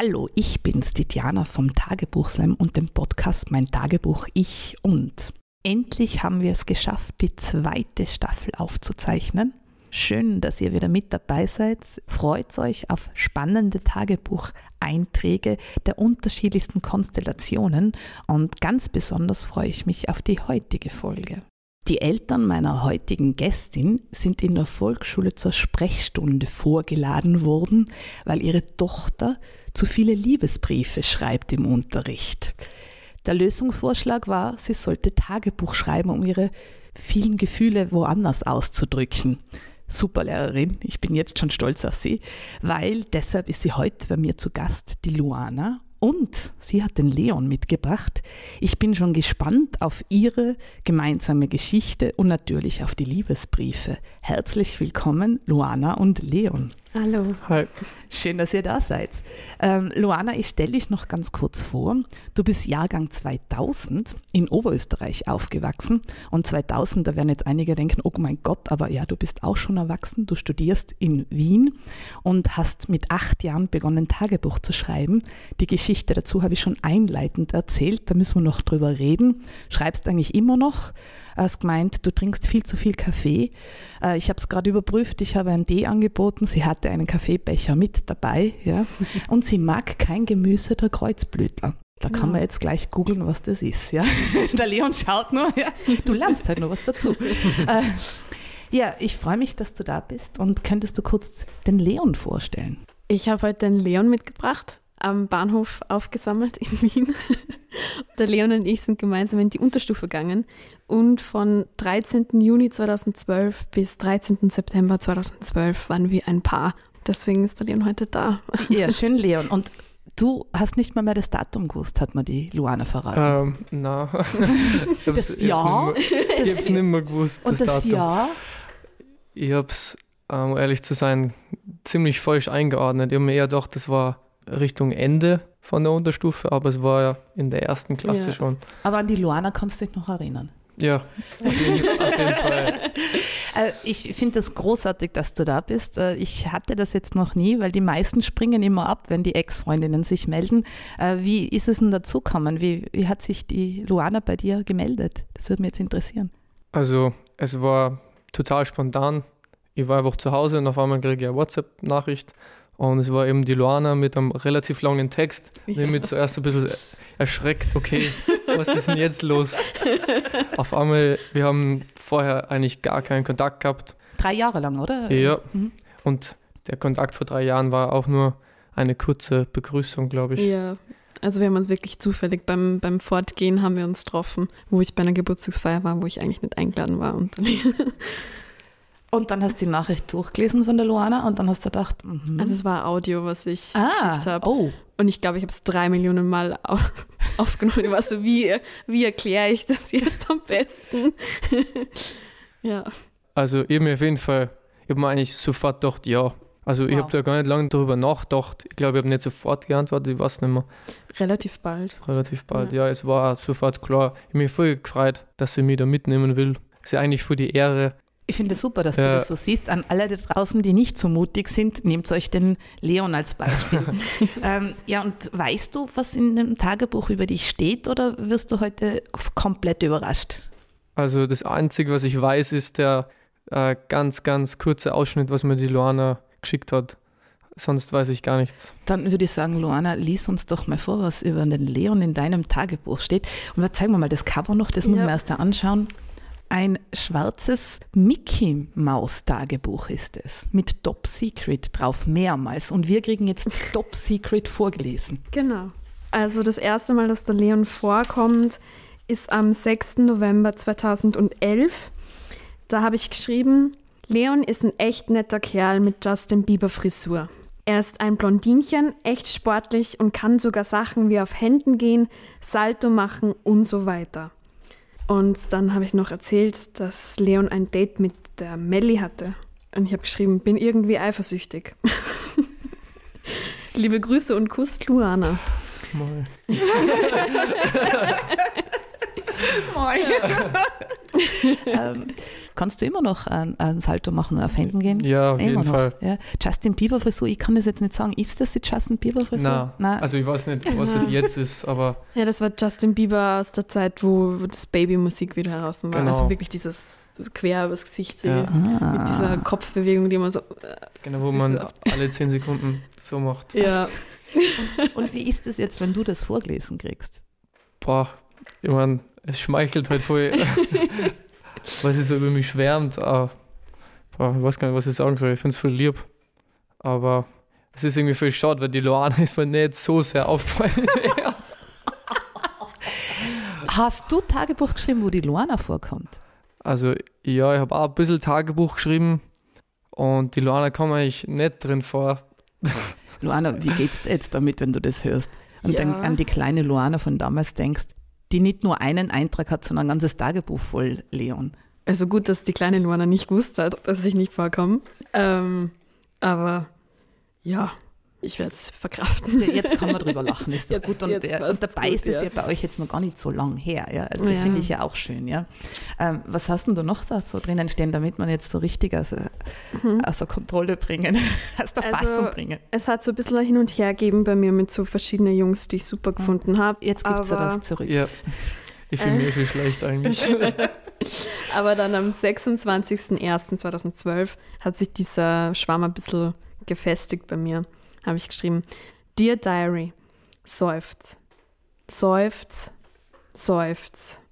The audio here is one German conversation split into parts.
Hallo, ich bin's, die Diana vom Tagebuchslam und dem Podcast Mein Tagebuch Ich und. Endlich haben wir es geschafft, die zweite Staffel aufzuzeichnen. Schön, dass ihr wieder mit dabei seid. Freut euch auf spannende Tagebucheinträge der unterschiedlichsten Konstellationen und ganz besonders freue ich mich auf die heutige Folge. Die Eltern meiner heutigen Gästin sind in der Volksschule zur Sprechstunde vorgeladen worden, weil ihre Tochter zu viele Liebesbriefe schreibt im Unterricht. Der Lösungsvorschlag war, sie sollte Tagebuch schreiben, um ihre vielen Gefühle woanders auszudrücken. Super Lehrerin, ich bin jetzt schon stolz auf sie, weil deshalb ist sie heute bei mir zu Gast, die Luana, und sie hat den Leon mitgebracht. Ich bin schon gespannt auf ihre gemeinsame Geschichte und natürlich auf die Liebesbriefe. Herzlich willkommen, Luana und Leon. Hallo. Hi. Schön, dass ihr da seid. Ähm, Luana, ich stelle dich noch ganz kurz vor. Du bist Jahrgang 2000 in Oberösterreich aufgewachsen. Und 2000, da werden jetzt einige denken, oh mein Gott, aber ja, du bist auch schon erwachsen. Du studierst in Wien und hast mit acht Jahren begonnen, Tagebuch zu schreiben. Die Geschichte dazu habe ich schon einleitend erzählt. Da müssen wir noch drüber reden. Schreibst eigentlich immer noch hast gemeint, du trinkst viel zu viel Kaffee. Äh, ich habe es gerade überprüft, ich habe ein D angeboten. Sie hatte einen Kaffeebecher mit dabei. Ja? Und sie mag kein Gemüse der Kreuzblütler. Da kann ja. man jetzt gleich googeln, was das ist. Ja? Der Leon schaut nur. Ja? Du lernst halt noch was dazu. äh, ja, ich freue mich, dass du da bist. Und könntest du kurz den Leon vorstellen? Ich habe heute den Leon mitgebracht am Bahnhof aufgesammelt in Wien. Der Leon und ich sind gemeinsam in die Unterstufe gegangen und von 13. Juni 2012 bis 13. September 2012 waren wir ein Paar. Deswegen ist der Leon heute da. Ja, schön, Leon. Und du hast nicht mal mehr das Datum gewusst, hat mir die Luana verraten. Ähm, nein. das Jahr? Ich habe es nicht mehr gewusst. Und das, das Jahr? Ich habe es, um ehrlich zu sein, ziemlich falsch eingeordnet. Ich habe mir eher gedacht, das war Richtung Ende von der Unterstufe, aber es war ja in der ersten Klasse ja. schon. Aber an die Luana kannst du dich noch erinnern. Ja, auf jeden, auf jeden Fall. Äh, ich finde es das großartig, dass du da bist. Äh, ich hatte das jetzt noch nie, weil die meisten springen immer ab, wenn die Ex-Freundinnen sich melden. Äh, wie ist es denn dazu gekommen? Wie, wie hat sich die Luana bei dir gemeldet? Das würde mich jetzt interessieren. Also, es war total spontan. Ich war einfach zu Hause und auf einmal kriege ich eine WhatsApp-Nachricht und es war eben die Luana mit einem relativ langen Text. Ja. Ich mich zuerst ein bisschen erschreckt, okay, was ist denn jetzt los? Auf einmal, wir haben vorher eigentlich gar keinen Kontakt gehabt. Drei Jahre lang, oder? Ja. Mhm. Und der Kontakt vor drei Jahren war auch nur eine kurze Begrüßung, glaube ich. Ja. Also wir haben uns wirklich zufällig beim, beim Fortgehen haben wir uns getroffen, wo ich bei einer Geburtstagsfeier war, wo ich eigentlich nicht eingeladen war. Und dann Und dann hast du die Nachricht durchgelesen von der Luana und dann hast du gedacht, mhm. also es war Audio, was ich ah, geschickt habe. Oh. Und ich glaube, ich habe es drei Millionen Mal aufgenommen. Ich war so, wie, wie erkläre ich das jetzt am besten? ja. Also ich habe mir auf jeden Fall, ich habe mir eigentlich sofort gedacht, ja. Also wow. ich habe da gar nicht lange darüber nachgedacht. Ich glaube, ich habe nicht sofort geantwortet, ich weiß nicht mehr. Relativ bald. Relativ bald, ja. ja es war sofort klar. Ich habe mich voll gefreut, dass sie mich da mitnehmen will. Es ist ja eigentlich für die Ehre, ich finde es super, dass ja. du das so siehst. An alle da draußen, die nicht so mutig sind, nehmt euch den Leon als Beispiel. ähm, ja, und weißt du, was in dem Tagebuch über dich steht oder wirst du heute komplett überrascht? Also das Einzige, was ich weiß, ist der äh, ganz, ganz kurze Ausschnitt, was mir die Luana geschickt hat. Sonst weiß ich gar nichts. Dann würde ich sagen, Luana, lies uns doch mal vor, was über den Leon in deinem Tagebuch steht. Und dann zeigen wir mal das Cover noch, das ja. muss man erst da anschauen. Ein schwarzes Mickey-Maus-Tagebuch ist es, mit Top Secret drauf, mehrmals. Und wir kriegen jetzt Top Secret vorgelesen. Genau. Also das erste Mal, dass der Leon vorkommt, ist am 6. November 2011. Da habe ich geschrieben, Leon ist ein echt netter Kerl mit Justin Bieber Frisur. Er ist ein Blondinchen, echt sportlich und kann sogar Sachen wie auf Händen gehen, Salto machen und so weiter. Und dann habe ich noch erzählt, dass Leon ein Date mit der Melli hatte. Und ich habe geschrieben, bin irgendwie eifersüchtig. Liebe Grüße und Kuss, Luana. Mal. Moin. ähm, kannst du immer noch ein, ein Salto machen und auf Händen gehen? Ja, auf immer jeden noch. Fall. Ja. Justin Bieber Frisur, ich kann das jetzt nicht sagen. Ist das die Justin Bieber Frisur? Nein. Also ich weiß nicht, was es jetzt ist, aber Ja, das war Justin Bieber aus der Zeit, wo, das Baby-Musikvideo heraus war. Genau. Also wirklich dieses, das quer übers Gesicht Ja. Ah. mit dieser Kopfbewegung, die man so. genau, wo man so- alle 10 Sekunden so macht. Ja, Und wie ist es jetzt, wenn du das vorgelesen kriegst? Boah, ich meine, es schmeichelt halt voll, weil sie so über mich schwärmt. Ah, boah, ich weiß gar nicht, was ich sagen soll. Ich finde es voll lieb. Aber es ist irgendwie voll schade, weil die Loana ist mir nicht so sehr aufgefallen. Hast du Tagebuch geschrieben, wo die Luana vorkommt? also, ja, ich habe auch ein bisschen Tagebuch geschrieben und die Loana kam eigentlich nicht drin vor. Luana, wie geht's dir jetzt damit, wenn du das hörst? Und Ja. dann an die kleine Luana von damals denkst, die nicht nur einen Eintrag hat, sondern ein ganzes Tagebuch voll Leon. also gut, dass die kleine Luana nicht gewusst hat, dass ich nicht vorkomme. Ähm, aber ja, ich werde es verkraften. Jetzt kann man drüber lachen, ist doch Jetzt- gut. Und, äh, und dabei gut, ist es ja. ja bei euch jetzt noch gar nicht so lang her. Ja? Also das Ja. finde ich ja auch schön. Ja? Ähm, was hast denn du noch da so drinnen stehen, damit man jetzt so richtig aus, außer Kontrolle bringen, aus der Also, Fassung bringen? Es hat so ein bisschen ein hin und her gegeben bei mir mit so verschiedenen Jungs, die ich super gefunden habe. Jetzt gibt es ja das zurück. Ja, ich fühle Äh. mich wirklich schlecht eigentlich. Aber dann am 26.01.2012 hat sich dieser Schwarm ein bisschen gefestigt bei mir. Habe ich geschrieben, Dear Diary, seufz, seufz, seufz,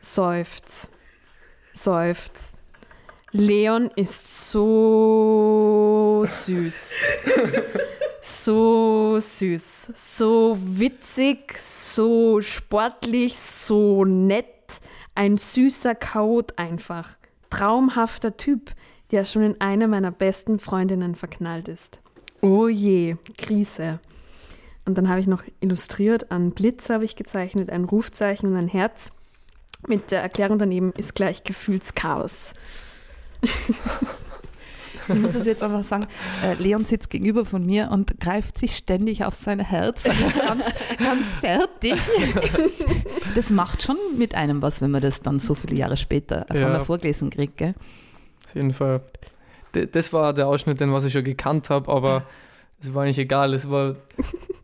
seufz, seufz. Leon ist so süß. So süß, so witzig, so sportlich, so nett. Ein süßer Chaot einfach. Traumhafter Typ, der schon in eine meiner besten Freundinnen verknallt ist. Oh je, Krise. Und dann habe ich noch illustriert, einen Blitz habe ich gezeichnet, ein Rufzeichen und ein Herz. Mit der Erklärung daneben ist gleich Gefühlschaos. Ich muss es jetzt einfach sagen, äh, Leon sitzt gegenüber von mir und greift sich ständig auf sein Herz und ist ganz, ganz fertig. Das macht schon mit einem was, wenn man das dann so viele Jahre später von Ja. der vorgelesen kriegt. Gell? Auf jeden Fall. Das war der Ausschnitt, den was ich schon gekannt habe, aber es war eigentlich egal. Es war,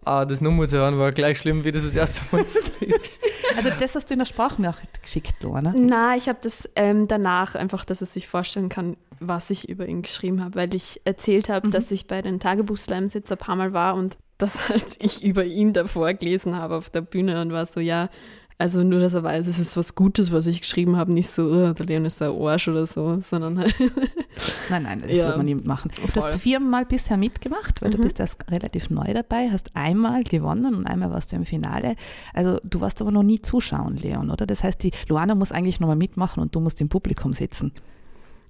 ah, das Nummer zu hören war gleich schlimm, wie das das erste Mal zu lesen. Also das hast du in der Sprachnachricht geschickt, Luana. Na, ich habe das ähm, danach einfach, dass es sich vorstellen kann, was ich über ihn geschrieben habe, weil ich erzählt habe, Mhm. dass ich bei den Tagebuchslams jetzt ein paar Mal war und dass halt ich über ihn davor gelesen habe auf der Bühne und war so, ja, also nur, dass er weiß, es ist was Gutes, was ich geschrieben habe, nicht so, oh, der Leon ist ein Arsch oder so, sondern halt, Nein, nein, das Ja. wird man nicht machen. Du Voll. hast viermal bisher mitgemacht, weil du Mhm. bist erst relativ neu dabei, hast einmal gewonnen und einmal warst du im Finale. Also du warst aber noch nie zuschauen, Leon, oder? Das heißt, die Luana muss eigentlich nochmal mitmachen und du musst im Publikum sitzen.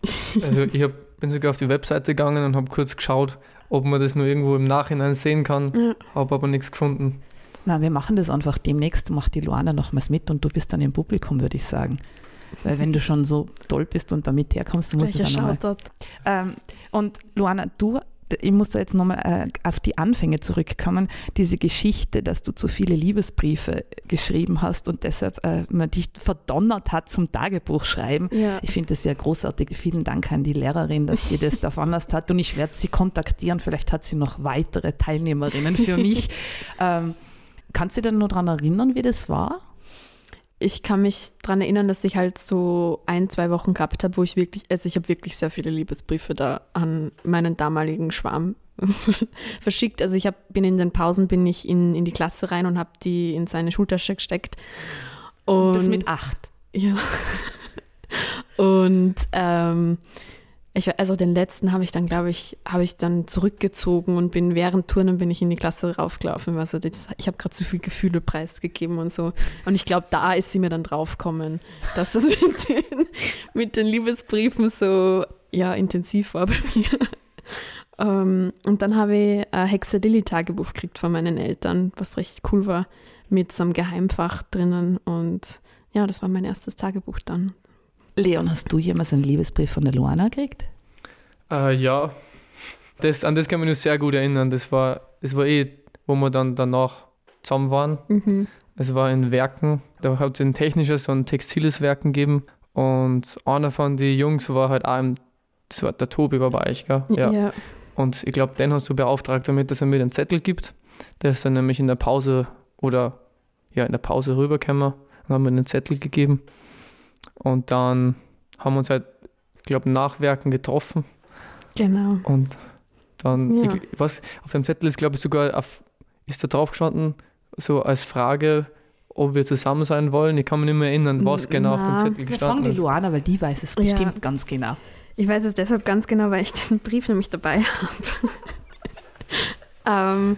Also ich hab, bin sogar auf die Webseite gegangen und habe kurz geschaut, ob man das nur irgendwo im Nachhinein sehen kann, Ja. habe aber nichts gefunden. Na, wir machen das einfach demnächst, macht die Luana nochmals mit und du bist dann im Publikum, würde ich sagen. Weil wenn du schon so toll bist und damit herkommst, du musst das ein auch. Ähm, und Luana, du, ich muss da jetzt nochmal äh, auf die Anfänge zurückkommen. Diese Geschichte, dass du zu viele Liebesbriefe geschrieben hast und deshalb äh, man dich verdonnert hat zum Tagebuch schreiben. Ja. Ich finde das ja großartig. Vielen Dank an die Lehrerin, dass die das da veranlasst hat. Und ich werde sie kontaktieren. Vielleicht hat sie noch weitere Teilnehmerinnen für mich. ähm, kannst du dich nur daran erinnern, wie das war? Ich kann mich daran erinnern, dass ich halt so ein, zwei Wochen gehabt habe, wo ich wirklich, also ich habe wirklich sehr viele Liebesbriefe da an meinen damaligen Schwarm verschickt. Also ich hab, bin in den Pausen bin ich in, in die Klasse rein und habe die in seine Schultasche gesteckt. Und das mit acht. ja. Und ähm, ich, also den letzten habe ich dann, glaube ich, habe ich dann zurückgezogen und bin während Turnen bin ich in die Klasse raufgelaufen. Also das, ich habe gerade zu viel Gefühle preisgegeben und so. Und ich glaube, da ist sie mir dann draufgekommen, dass das mit den, mit den Liebesbriefen so ja, intensiv war bei mir. Ähm, und dann habe ich ein Hexe Lilly Tagebuch gekriegt von meinen Eltern, was recht cool war, mit so einem Geheimfach drinnen. Und ja, das war mein erstes Tagebuch dann. Leon, hast du jemals einen Liebesbrief von der Luana gekriegt? Äh, ja, das, an das kann ich mich sehr gut erinnern. Das war, das war eh, wo wir dann danach zusammen waren. Mhm. Es war in Werken, da hat es ein technisches und ein textiles Werken gegeben. Und einer von den Jungs war halt auch im, das war der Tobi war bei euch, gell? Ja. Und ich glaube, den hast du beauftragt damit, dass er mir den Zettel gibt. Der ist dann nämlich in der Pause oder ja, in der Pause rübergekommen und haben mir den Zettel gegeben. Und dann haben wir uns halt, ich glaube, nachwerken getroffen. genau. Und dann, Ja. ich, was, auf dem Zettel ist, glaube ich, sogar auf, ist da drauf gestanden, so als Frage, ob wir zusammen sein wollen. Ich kann mich nicht mehr erinnern, was genau auf dem Na, Zettel Wir fragen gestanden die ist. Luana, weil die weiß es Ja. bestimmt ganz genau. Ich weiß es deshalb ganz genau, weil ich den Brief nämlich dabei habe. ähm,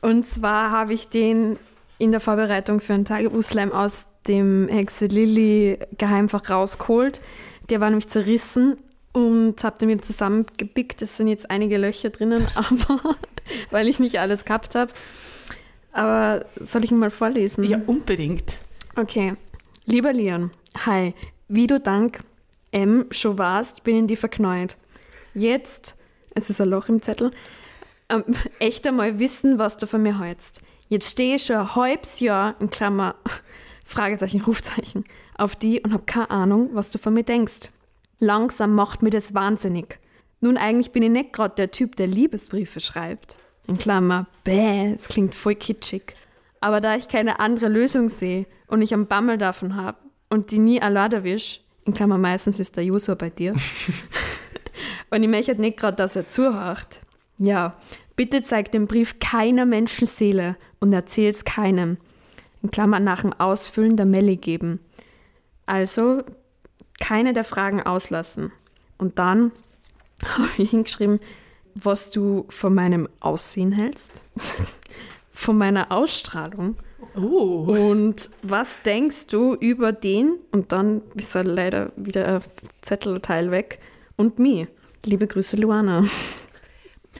und zwar habe ich den in der Vorbereitung für ein Tagebuchslam aus dem Hexe Lilly Geheimfach rausgeholt. Der war nämlich zerrissen und habe den wieder zusammengepickt. Es sind jetzt einige Löcher drinnen, aber weil ich nicht alles gehabt habe. Aber soll ich ihn mal vorlesen? Ja, unbedingt. Okay. Lieber Leon, hi. Wie du dank M schon warst, bin in die verknallt. Jetzt, es ist ein Loch im Zettel, ähm, echt einmal wissen, was du von mir hältst. Jetzt stehe ich schon ein halbes Jahr, in Klammer, Fragezeichen, Rufzeichen, auf die und habe keine Ahnung, was du von mir denkst. Langsam macht mir das wahnsinnig. Nun, eigentlich bin ich nicht gerade der Typ, der Liebesbriefe schreibt. In Klammer, bäh, es klingt voll kitschig. Aber da ich keine andere Lösung sehe und ich am Bammel davon habe und die nie allein erwisch, in Klammer meistens ist der User bei dir, und ich möchte nicht gerade, dass er zuhört. Ja, bitte zeig den Brief keiner Menschenseele und erzähl's keinem. In Klammer nach dem Ausfüllen der Melli geben. Also keine der Fragen auslassen. Und dann habe ich hingeschrieben, was du von meinem Aussehen hältst, von meiner Ausstrahlung Oh. und was denkst du über den? Und dann ist er leider wieder ein Zettelteil weg. Und mir. Liebe Grüße, Luana.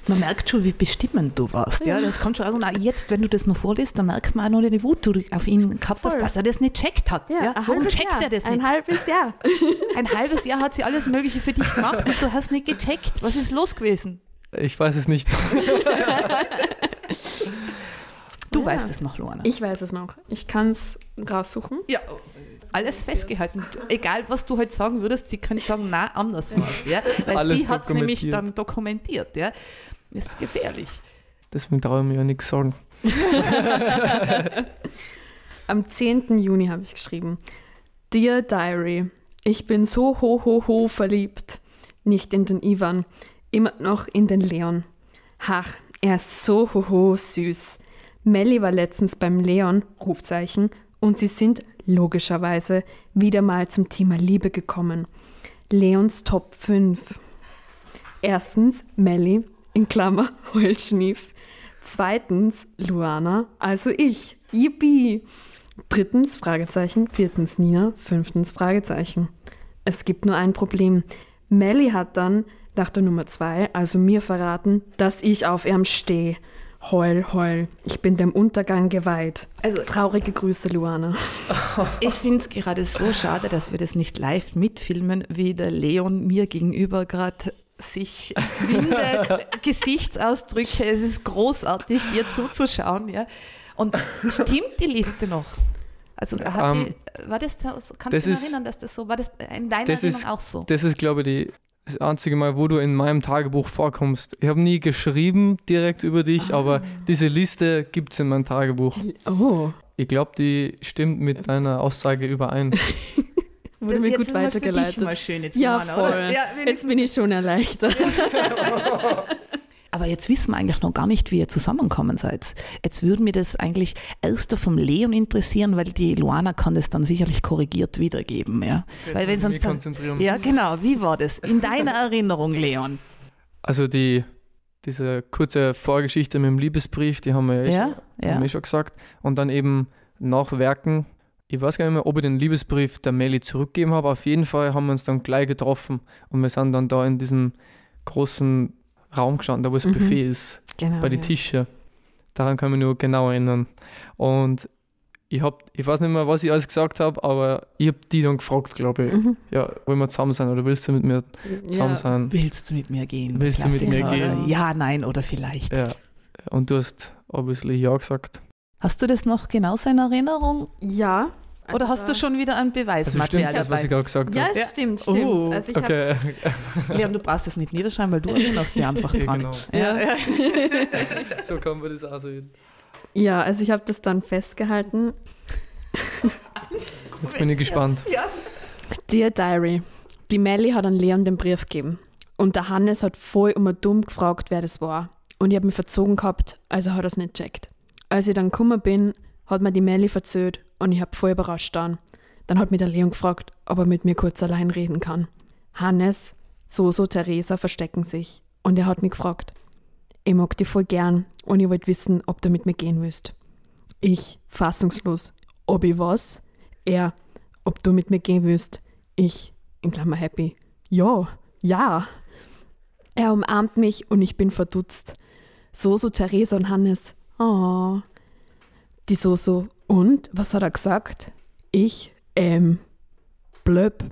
Man merkt schon, wie bestimmend du warst. Ja, das kommt schon. Also, na, jetzt, wenn du das noch vorliest, dann merkt man auch noch die Wut, die du auf ihn gehabt hast, dass er das nicht checkt hat. Ja, ein Warum halbes checkt Jahr. er das Ein nicht? halbes Jahr. Ein halbes Jahr hat sie alles Mögliche für dich gemacht und du hast nicht gecheckt. Was ist los gewesen? Ich weiß es nicht. Du Ja. weißt es noch, Luana. Ich weiß es noch. Ich kann es raussuchen. ja, alles festgehalten. Egal, was du heute sagen würdest, sie kann sagen, na, anders was. Ja? Weil Alles sie hat es nämlich dann dokumentiert. Ja? Ist gefährlich. Deswegen traue ich mir ja nichts sagen. Am 10. Juni habe ich geschrieben. Dear Diary, ich bin so ho ho ho verliebt. Nicht in den Ivan, immer noch in den Leon. Ach, er ist so ho ho süß. Melli war letztens beim Leon, Rufzeichen, und sie sind logischerweise wieder mal zum Thema Liebe gekommen. Leons Top 5. Erstens Melli, in Klammer, Heulschnief. Zweitens Luana, also ich. Yippie. Drittens Fragezeichen. Viertens Nina. Fünftens Fragezeichen. Es gibt nur ein Problem. Melly hat dann nach der Nummer zwei, also mir verraten, dass ich auf ihm stehe. Heul, heul. Ich bin dem Untergang geweiht. Also- traurige Grüße, Luana. Ich finde es gerade so schade, dass wir das nicht live mitfilmen, wie der Leon mir gegenüber gerade sich windet, Gesichtsausdrücke. Es ist großartig, dir zuzuschauen. Ja? Und stimmt die Liste noch? Also hat Ähm, die, war das, so- kannst das du dich erinnern, dass das so war? Das in deiner das Erinnerung ist- auch so? Das ist, glaube ich, die, das einzige Mal, wo du in meinem Tagebuch vorkommst. Ich habe nie geschrieben direkt über dich, aber diese Liste gibt es in meinem Tagebuch. Oh, Ich glaube, die stimmt mit deiner Aussage überein. wurde mir Jetzt gut ist mal für dich weitergeleitet. mal schön jetzt, Ja, voll. Ja, Jetzt bin ich schon erleichtert. Aber jetzt wissen wir eigentlich noch gar nicht, wie ihr zusammenkommen seid. Jetzt würden mir das eigentlich erst vom Leon interessieren, weil die Luana kann das dann sicherlich korrigiert wiedergeben. Ja? Weil wenn sonst konzentrieren. ja, genau. Wie war das in deiner Erinnerung, Leon? Also die, diese kurze Vorgeschichte mit dem Liebesbrief, die haben wir ja, eh Ja, schon, ja. wir eh schon gesagt. Und dann eben nachwerken. Ich weiß gar nicht mehr, ob ich den Liebesbrief der Melli zurückgegeben habe. Auf jeden Fall haben wir uns dann gleich getroffen und wir sind dann da in diesem großen Raum gestanden, da wo das Mhm. Buffet ist, Genau. bei den ja. Tischen. Daran kann ich mich nur genau erinnern. Und ich hab, ich weiß nicht mehr, was ich alles gesagt habe, aber ich habe die dann gefragt, glaube ich. Mhm. Ja, wollen wir zusammen sein oder willst du mit mir zusammen Ja. sein? Willst du mit mir gehen? Willst du mit Klassiker, mir oder? gehen? Ja, nein oder vielleicht. Ja. Und du hast obviously ja gesagt. Hast du das noch genauso in Erinnerung? Ja. Oder Also hast du schon wieder ein Also Beweismaterial stimmt das, was ich gerade gesagt Ja, habe? es stimmt, stimmt. Oh, also ich Okay. Leon, du brauchst es nicht niederschreiben, weil du erinnerst dich einfach Ja, dran. genau. Ja. Ja. so kann man das auch sehen. Ja, also ich habe das dann festgehalten. Jetzt bin ich gespannt. Dear Diary, die Melly hat an Leon den Brief gegeben. Und der Hannes hat voll immer dumm gefragt, wer das war. Und ich habe mich verzogen gehabt, also hat er es nicht checkt. Als ich dann gekommen bin, hat mir die Melly verzögert und ich habe voll überrascht dann. Dann hat mich der Leon gefragt, ob er mit mir kurz allein reden kann. Hannes, Soso, Theresa verstecken sich. Und er hat mich gefragt. Ich mag dich voll gern und ich wollte wissen, ob du mit mir gehen willst. Ich, fassungslos. Ob ich was? Er, ob du mit mir gehen willst. Ich, in Klammer happy. Ja, ja. Er umarmt mich und ich bin verdutzt. Soso, Theresa und Hannes. Oh. Die Soso. Und? Was hat er gesagt? Ich, ähm, blöb.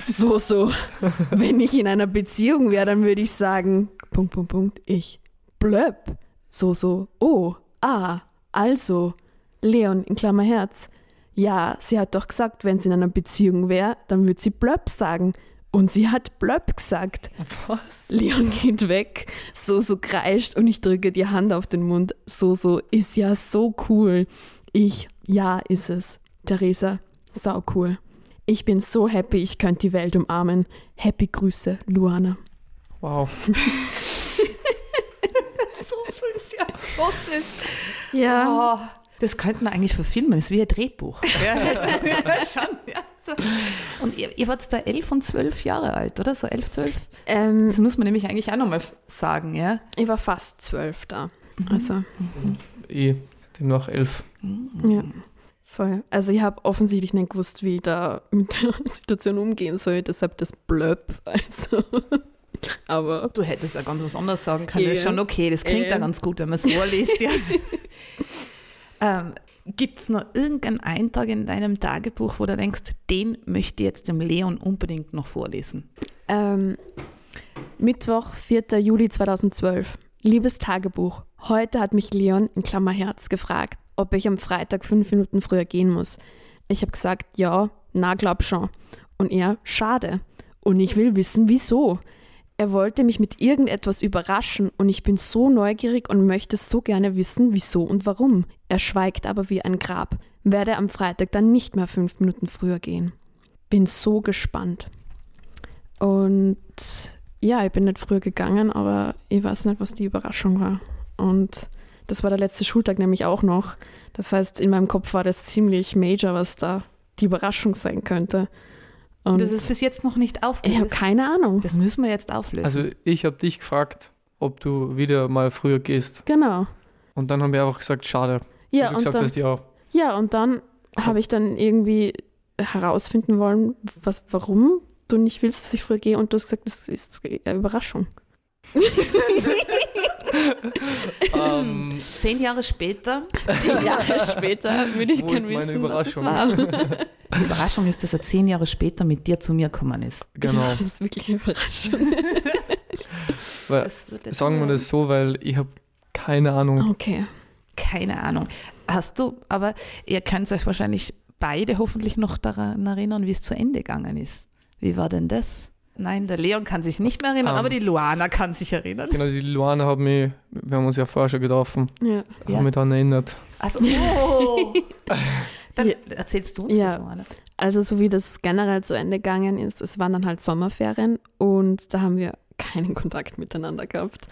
So, so. Wenn ich in einer Beziehung wäre, dann würde ich sagen, Punkt, Punkt, Punkt, ich, blöb. So, so. Oh, ah, also. Leon, in Klammer Herz. Ja, sie hat doch gesagt, wenn sie in einer Beziehung wäre, dann würde sie blöb sagen. Und sie hat blöb gesagt. Was? Leon geht weg, so so kreischt und ich drücke die Hand auf den Mund. So so ist ja so cool. Ich, ja, ist es. Theresa, sau cool. Ich bin so happy, ich könnte die Welt umarmen. Happy Grüße, Luana. Wow. So süß, ja, so süß. Ja. Oh, das könnte man eigentlich verfilmen, das ist wie ein Drehbuch. Ja, schon, ja. So. Und ihr, ihr wart da elf und zwölf Jahre alt, oder? So elf, zwölf? Ähm, Das muss man nämlich eigentlich auch nochmal sagen, ja? ich war fast zwölf da. Also, Ich, demnach elf. ja. Voll. Also ich habe offensichtlich nicht gewusst, wie ich da mit der Situation umgehen soll, deshalb das Blöb. Also. Aber Du hättest auch ganz was anderes sagen können. Das ist Ja. schon okay. Das klingt ja Ähm. ganz gut, wenn man es vorliest. Ja. ähm, Gibt es noch irgendeinen Eintrag in deinem Tagebuch, wo du denkst, den möchte ich jetzt dem Leon unbedingt noch vorlesen? Ähm, Mittwoch, 4. Juli 2012. Liebes Tagebuch, heute hat mich Leon in Klammer Herz gefragt, ob ich am Freitag fünf Minuten früher gehen muss. Ich habe gesagt, ja, na glaub schon. Und er, schade. Und ich will wissen, wieso. Er wollte mich mit irgendetwas überraschen und ich bin so neugierig und möchte so gerne wissen, wieso und warum. Er schweigt aber wie ein Grab. Werde am Freitag dann nicht mehr fünf Minuten früher gehen. Bin so gespannt. Und ja, ich bin nicht früher gegangen, aber ich weiß nicht, was die Überraschung war. Und das war der letzte Schultag nämlich auch noch. Das heißt, in meinem Kopf war das ziemlich major, was da die Überraschung sein könnte. Und Das ist bis jetzt noch nicht ich habe aufgelöst. keine Ahnung. Das müssen wir jetzt auflösen. Also ich habe dich gefragt, ob du wieder mal früher gehst. Genau. Und dann haben wir einfach gesagt, schade. Ja, und gesagt dann, hast, ja. ja, und dann habe ich dann irgendwie herausfinden wollen, was, warum du nicht willst, dass ich früher gehe. Und du hast gesagt, das ist eine Überraschung. ähm, Zehn Jahre später, Zehn Jahre später würde ich gerne wissen, was es Überraschung? war. die Überraschung ist, dass er zehn Jahre später mit dir zu mir gekommen ist. genau. Ja, das ist wirklich eine Überraschung. Weil, sagen wir das so, weil ich habe keine Ahnung. Okay. Keine Ahnung. Hast du, aber ihr könnt euch wahrscheinlich beide hoffentlich noch daran erinnern, wie es zu Ende gegangen ist. Wie war denn das? Nein, der Leon kann sich nicht mehr erinnern, Ähm. aber die Luana kann sich erinnern. Genau, die Luana hat mich, wir haben uns ja vorher schon getroffen, Ja. Ja. haben mich daran erinnert. Also, oh. Dann Ja. erzählst du uns Ja. das, Luana. Also so wie das generell zu Ende gegangen ist, es waren dann halt Sommerferien und da haben wir keinen Kontakt miteinander gehabt.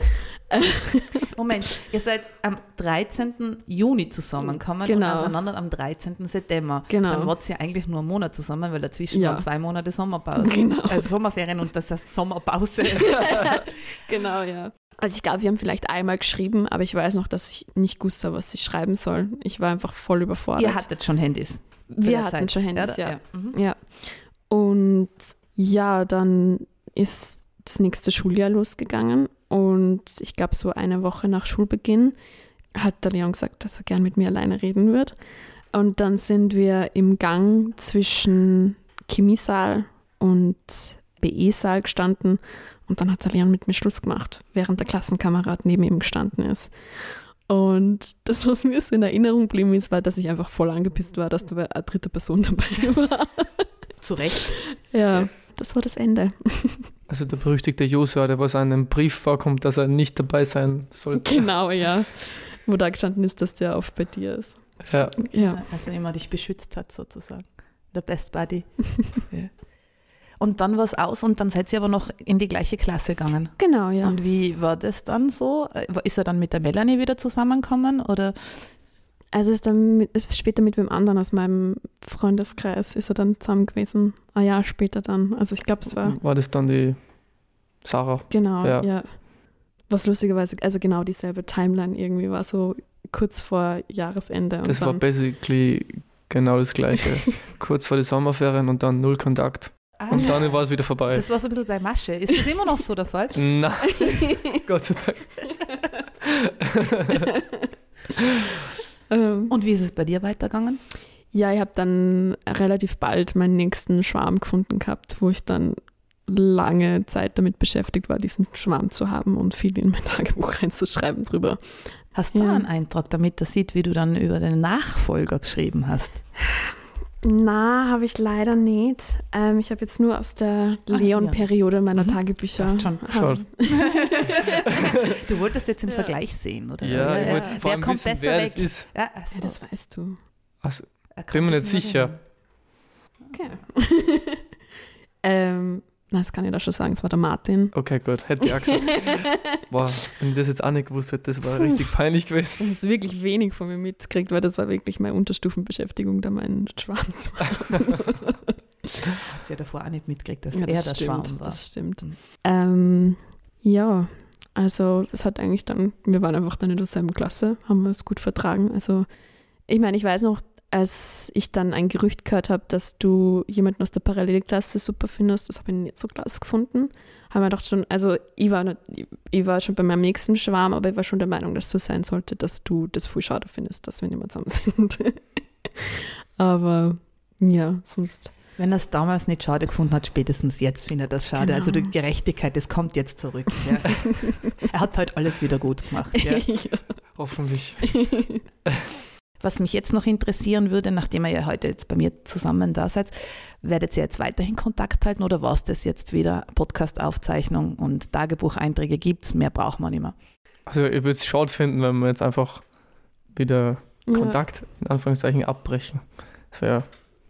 Moment, ihr seid am 13. Juni zusammengekommen und Genau. auseinander am 13. September. Genau. Dann wart ihr eigentlich nur einen Monat zusammen, weil dazwischen Ja. waren zwei Monate Sommerpause. Genau. Also Sommerferien und das heißt Sommerpause. Genau, ja. Also ich glaube, wir haben vielleicht einmal geschrieben, aber ich weiß noch, dass ich nicht gewusst habe, was ich schreiben soll. Ich war einfach voll überfordert. ihr hattet schon Handys. wir hatten Zeit. schon Handys, ja. Ja. Mhm. Ja. Und ja, dann ist das nächste Schuljahr losgegangen Und ich glaube, so eine Woche nach Schulbeginn hat der Leon gesagt, dass er gern mit mir alleine reden wird. Und dann sind wir im Gang zwischen Chemiesaal und BE-Saal gestanden und dann hat der Leon mit mir Schluss gemacht, während der Klassenkamerad neben ihm gestanden ist. Und das, was mir so in Erinnerung geblieben ist, war, dass ich einfach voll angepisst war, dass da eine dritte Person dabei war. Zu Recht. Ja, das war das Ende. Also der berüchtigte Josua, der was einem Brief vorkommt, dass er nicht dabei sein sollte. Genau, ja. Wo da gestanden ist, dass der oft bei dir ist. Ja. Ja. Also immer dich beschützt hat, sozusagen. Der Best Buddy. ja. Und dann war es aus und dann seid ihr aber noch in die gleiche Klasse gegangen. Genau, ja. Und wie war das dann so? Äh, Ist er dann mit der Melanie wieder zusammengekommen? Oder Also ist dann mit, ist später mit wem anderen aus meinem Freundeskreis ist er dann zusammen gewesen. Ein Jahr später dann. Also ich glaube, es war War das dann die Sarah? genau, Ja. ja. Was lustigerweise, also genau dieselbe Timeline irgendwie war so kurz vor Jahresende. Und Das war basically genau das Gleiche. Kurz vor die Sommerferien und dann null Kontakt. Und dann war es wieder vorbei. Ah. das war so ein bisschen deine Masche. Ist das immer noch so der Fall? Nein, Gott sei Dank. Ähm, Und wie ist es bei dir weitergegangen? ja, ich habe dann relativ bald meinen nächsten Schwarm gefunden gehabt, wo ich dann lange Zeit damit beschäftigt war, diesen Schwarm zu haben und viel in mein Tagebuch reinzuschreiben drüber. Hast du Ja. einen Eintrag, damit er sieht, wie du dann über den Nachfolger geschrieben hast? Na, habe ich leider nicht. Ähm, ich habe jetzt nur aus der Leon-Periode meiner Mhm. Tagebücher. Passt schon. Schaut. Du wolltest jetzt im Ja. Vergleich sehen, oder? Ja, ja. vor Wer kommt wissen, besser wer weg? das ist. Ja, ach so. Ja, das weißt du. Also, bin mir nicht sicher. Okay. ähm, na, das kann ich da schon sagen. Es war der Martin. Okay, gut, hätte ich auch gesagt. Boah, wenn ich das jetzt auch nicht gewusst hätte, das war richtig peinlich gewesen. Du hast wirklich wenig von mir mitgekriegt, weil das war wirklich meine Unterstufenbeschäftigung, da meinen Schwarm zu machen. Hat sie ja davor auch nicht mitgekriegt, dass Ja, er der das Schwarm stimmt, war. das stimmt. Mhm. Ähm, ja, also es hat eigentlich dann, wir waren einfach dann in derselben Klasse, haben wir es gut vertragen. Also ich meine, ich weiß noch, als ich dann ein Gerücht gehört habe, dass du jemanden aus der Parallelklasse super findest, das habe ich nicht so klasse gefunden. Haben wir gedacht schon, also ich war, nicht, ich- war schon bei meinem nächsten Schwarm, aber ich war schon der Meinung, dass es so sein sollte, dass du das voll schade findest, dass wir nicht mehr zusammen sind. aber ja, sonst. Wenn er es damals nicht schade gefunden hat, spätestens jetzt findet er das schade. Genau. Also die Gerechtigkeit, das kommt jetzt zurück. Ja. er hat halt alles wieder gut gemacht. Ja. Hoffentlich. Was mich jetzt noch interessieren würde, nachdem ihr ja heute jetzt bei mir zusammen da seid, werdet ihr jetzt weiterhin Kontakt halten oder war es das jetzt wieder Podcast-Aufzeichnung und Tagebucheinträge gibt's? Mehr braucht man nicht mehr. Also, ich würde es schade finden, wenn wir jetzt einfach wieder Kontakt in Anführungszeichen abbrechen. Das wäre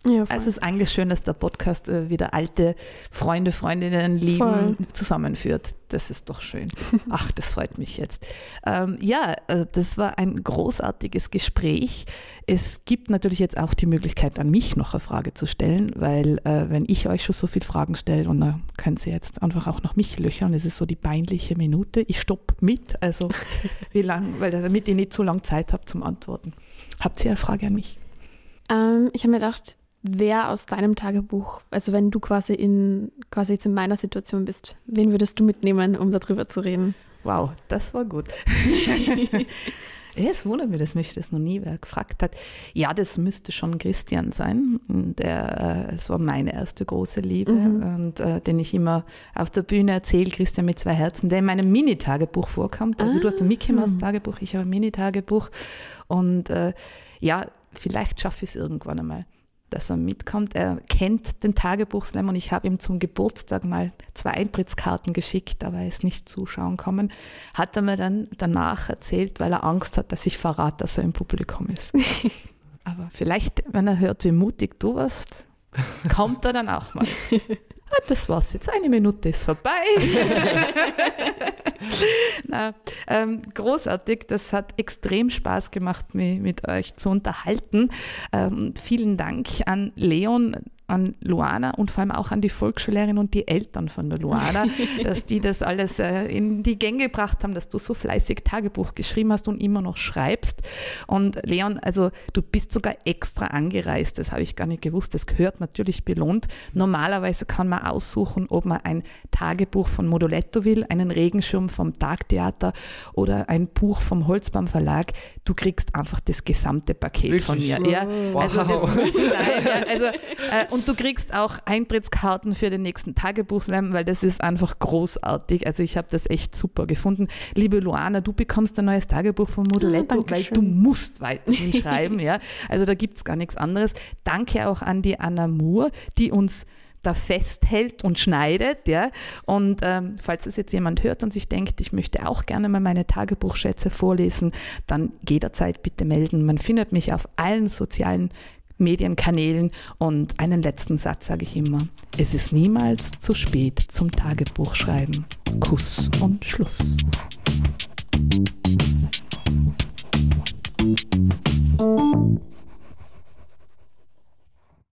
Ja, voll. Also es ist eigentlich schön, dass der Podcast äh, wieder alte Freunde, Freundinnen, Lieben Voll. zusammenführt. Das ist doch schön. Ach, das freut mich jetzt. Ähm, ja, äh, das war ein großartiges Gespräch. Es gibt natürlich jetzt auch die Möglichkeit, an mich noch eine Frage zu stellen, weil äh, wenn ich euch schon so viele Fragen stelle und dann könnt ihr jetzt einfach auch noch mich löchern, es ist so die peinliche Minute. Ich stopp mit, also wie lang, weil damit ihr nicht so lange Zeit habt zum Antworten. Habt ihr eine Frage an mich? Ähm, ich habe mir gedacht, wer aus deinem Tagebuch, also wenn du quasi in quasi jetzt in meiner Situation bist, wen würdest du mitnehmen, um darüber zu reden? Wow, das war gut. Es wundert mich, dass mich das noch nie wer gefragt hat. Ja, das müsste schon Christian sein. Der, äh, es war meine erste große Liebe Mhm. und äh, den ich immer auf der Bühne erzähle, Christian mit zwei Herzen, der in meinem Mini-Tagebuch vorkommt. Also du hast ein Mickey Mouse Tagebuch, ich habe ein Mini-Tagebuch und äh, ja, vielleicht schaffe ich es irgendwann einmal, dass er mitkommt. Er kennt den Tagebuchslam und ich habe ihm zum Geburtstag mal zwei Eintrittskarten geschickt, aber er ist nicht zuschauen kommen. Hat er mir dann danach erzählt, weil er Angst hat, dass ich verrate, dass er im Publikum ist. aber vielleicht, wenn er hört, wie mutig du warst, kommt er dann auch mal. Ah, Das war's jetzt. Eine Minute ist vorbei. Na, ähm, großartig. Das hat extrem Spaß gemacht, mich mit euch zu unterhalten. Ähm, vielen Dank an Leon. An Luana und vor allem auch an die Volksschullehrerin und die Eltern von der Luana, dass die das alles äh, in die Gänge gebracht haben, dass du so fleißig Tagebuch geschrieben hast und immer noch schreibst. Und Leon, also du bist sogar extra angereist, das habe ich gar nicht gewusst, das gehört natürlich belohnt. Normalerweise kann man aussuchen, ob man ein Tagebuch von Moduletto will, einen Regenschirm vom Tagtheater oder ein Buch vom Holzbaum Verlag. Du kriegst einfach das gesamte Paket Wirklich? von mir. Ja, wow. Also das muss sein. Ja, also, äh, und du kriegst auch Eintrittskarten für den nächsten Tagebuchslam, weil das ist einfach großartig. Also ich habe das echt super gefunden. Liebe Luana, du bekommst ein neues Tagebuch von Moduletto, ja, weil du musst weiterhin schreiben. ja. Also da gibt es gar nichts anderes. Danke auch an die Anna Moore, die uns da festhält und schneidet. Ja? Und ähm, falls es jetzt jemand hört und sich denkt, ich möchte auch gerne mal meine Tagebuchschätze vorlesen, dann jederzeit bitte melden. Man findet mich auf allen sozialen Medienkanälen. Und einen letzten Satz sage ich immer. Es ist niemals zu spät zum Tagebuchschreiben. Kuss und Schluss.